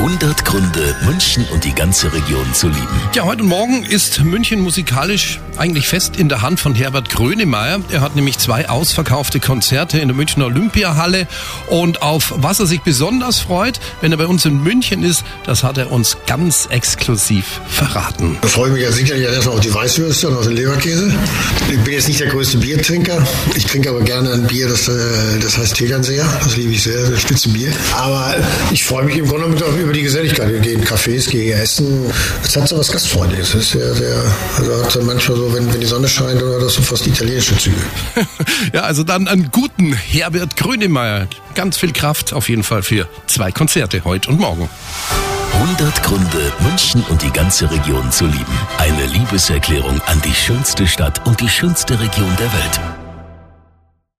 100 Gründe, München und die ganze Region zu lieben. Ja, heute Morgen ist München musikalisch eigentlich fest in der Hand von Herbert Grönemeyer. Er hat nämlich zwei ausverkaufte Konzerte in der Münchner Olympiahalle. Und auf was er sich besonders freut, wenn er bei uns in München ist, das hat er uns ganz exklusiv verraten. Da freue ich mich ja sicherlich erstmal auf die Weißwürste und auf den Leberkäse. Ich bin jetzt nicht der größte Biertrinker. Ich trinke aber gerne ein Bier, das, äh, das heißt Tegernseher. Das liebe ich sehr, das Spitzenbier. Aber ich freue mich im Grunde genommen über die Geselligkeit. Wir gehen Cafés, gehen essen. Es hat so was Gastfreundliches. Es ist sehr, sehr, also hat manchmal so, wenn, wenn die Sonne scheint oder das so fast italienische Züge. ja, also dann einen guten Herbert Grönemeyer. Ganz viel Kraft auf jeden Fall für zwei Konzerte heute und morgen. 100 Gründe, München und die ganze Region zu lieben. Eine Liebeserklärung an die schönste Stadt und die schönste Region der Welt.